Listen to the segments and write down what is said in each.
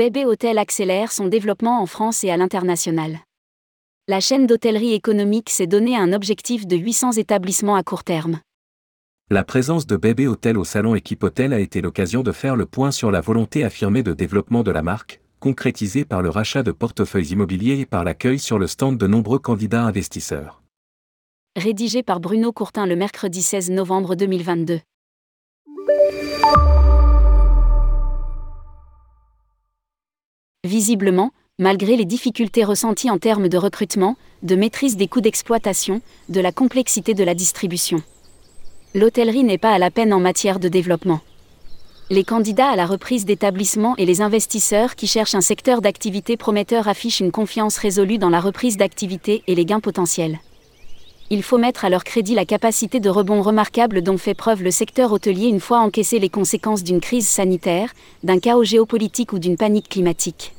Bébé Hôtel accélère son développement en France et à l'international. La chaîne d'hôtellerie économique s'est donné un objectif de 800 établissements à court terme. La présence de Bébé Hôtel au salon Équipe Hôtel a été l'occasion de faire le point sur la volonté affirmée de développement de la marque, concrétisée par le rachat de portefeuilles immobiliers et par l'accueil sur le stand de nombreux candidats investisseurs. Rédigé par Bruno Courtin le mercredi 16 novembre 2022. Visiblement, malgré les difficultés ressenties en termes de recrutement, de maîtrise des coûts d'exploitation, de la complexité de la distribution. L'hôtellerie n'est pas à la peine en matière de développement. Les candidats à la reprise d'établissements et les investisseurs qui cherchent un secteur d'activité prometteur affichent une confiance résolue dans la reprise d'activité et les gains potentiels. Il faut mettre à leur crédit la capacité de rebond remarquable dont fait preuve le secteur hôtelier une fois encaissé les conséquences d'une crise sanitaire, d'un chaos géopolitique ou d'une panique climatique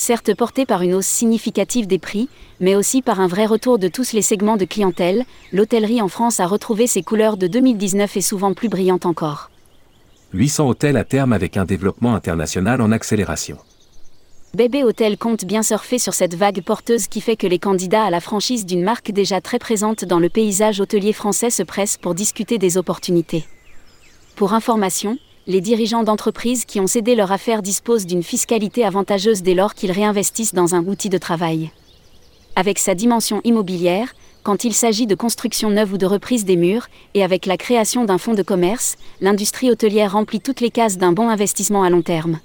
certes porté par une hausse significative des prix, mais aussi par un vrai retour de tous les segments de clientèle, l'hôtellerie en France a retrouvé ses couleurs de 2019 et souvent plus brillante encore. 800 hôtels à terme avec un développement international en accélération. Bébé Hôtel compte bien surfer sur cette vague porteuse qui fait que les candidats à la franchise d'une marque déjà très présente dans le paysage hôtelier français se pressent pour discuter des opportunités. Pour information, les dirigeants d'entreprises qui ont cédé leur affaire disposent d'une fiscalité avantageuse dès lors qu'ils réinvestissent dans un outil de travail. Avec sa dimension immobilière, quand il s'agit de construction neuve ou de reprise des murs, et avec la création d'un fonds de commerce, l'industrie hôtelière remplit toutes les cases d'un bon investissement à long terme.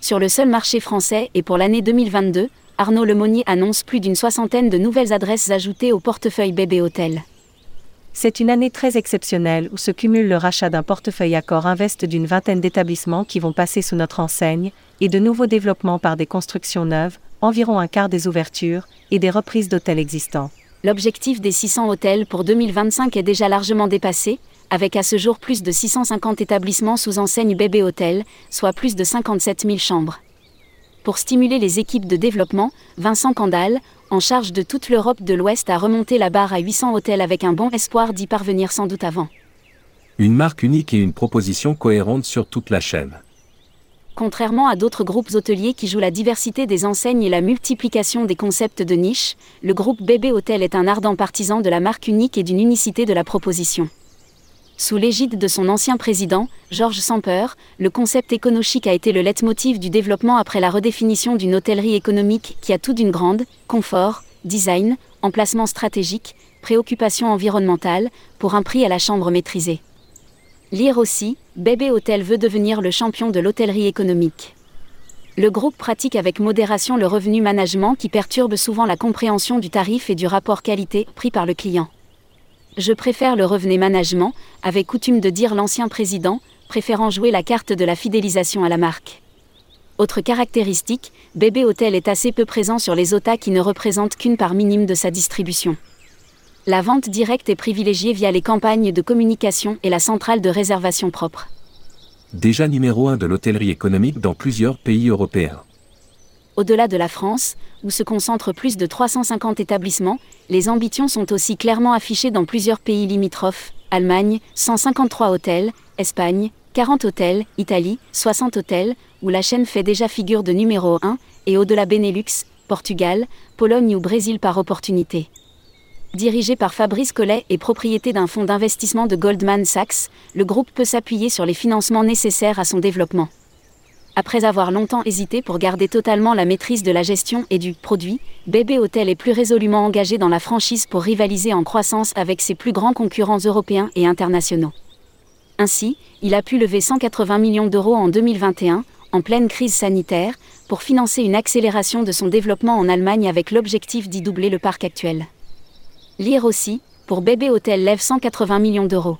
Sur le seul marché français et pour l'année 2022, Arnaud Lemonnier annonce plus d'une soixantaine de nouvelles adresses ajoutées au portefeuille Bébé Hôtel. C'est une année très exceptionnelle où se cumule le rachat d'un portefeuille Accor Invest d'une vingtaine d'établissements qui vont passer sous notre enseigne, et de nouveaux développements par des constructions neuves, environ un quart des ouvertures, et des reprises d'hôtels existants. L'objectif des 600 hôtels pour 2025 est déjà largement dépassé, avec à ce jour plus de 650 établissements sous enseigne Bébé Hôtel, soit plus de 57 000 chambres. Pour stimuler les équipes de développement, Vincent Candal, en charge de toute l'Europe de l'Ouest, a remonté la barre à 800 hôtels avec un bon espoir d'y parvenir sans doute avant. Une marque unique et une proposition cohérente sur toute la chaîne. Contrairement à d'autres groupes hôteliers qui jouent la diversité des enseignes et la multiplication des concepts de niche, le groupe Bébé Hôtel est un ardent partisan de la marque unique et d'une unicité de la proposition. Sous l'égide de son ancien président, Georges Samper, le concept éconochique a été le leitmotiv du développement après la redéfinition d'une hôtellerie économique qui a tout d'une grande, confort, design, emplacement stratégique, préoccupation environnementale, pour un prix à la chambre maîtrisé. Lire aussi, Bébé Hôtel veut devenir le champion de l'hôtellerie économique. Le groupe pratique avec modération le revenu management qui perturbe souvent la compréhension du tarif et du rapport qualité-prix par le client. Je préfère le revenu management, avait coutume de dire l'ancien président, préférant jouer la carte de la fidélisation à la marque. Autre caractéristique, Bébé Hôtel est assez peu présent sur les OTA qui ne représentent qu'une part minime de sa distribution. La vente directe est privilégiée via les campagnes de communication et la centrale de réservation propre. Déjà numéro 1 de l'hôtellerie économique dans plusieurs pays européens. Au-delà de la France, où se concentrent plus de 350 établissements, les ambitions sont aussi clairement affichées dans plusieurs pays limitrophes, Allemagne, 153 hôtels, Espagne, 40 hôtels, Italie, 60 hôtels, où la chaîne fait déjà figure de numéro 1, et au-delà Benelux, Portugal, Pologne ou Brésil par opportunité. Dirigé par Fabrice Collet et propriété d'un fonds d'investissement de Goldman Sachs, le groupe peut s'appuyer sur les financements nécessaires à son développement. Après avoir longtemps hésité pour garder totalement la maîtrise de la gestion et du produit, Bébé Hôtel est plus résolument engagé dans la franchise pour rivaliser en croissance avec ses plus grands concurrents européens et internationaux. Ainsi, il a pu lever 180 millions d'euros en 2021, en pleine crise sanitaire, pour financer une accélération de son développement en Allemagne avec l'objectif d'y doubler le parc actuel. Lire aussi, pour Bébé Hôtel lève 180 millions d'euros.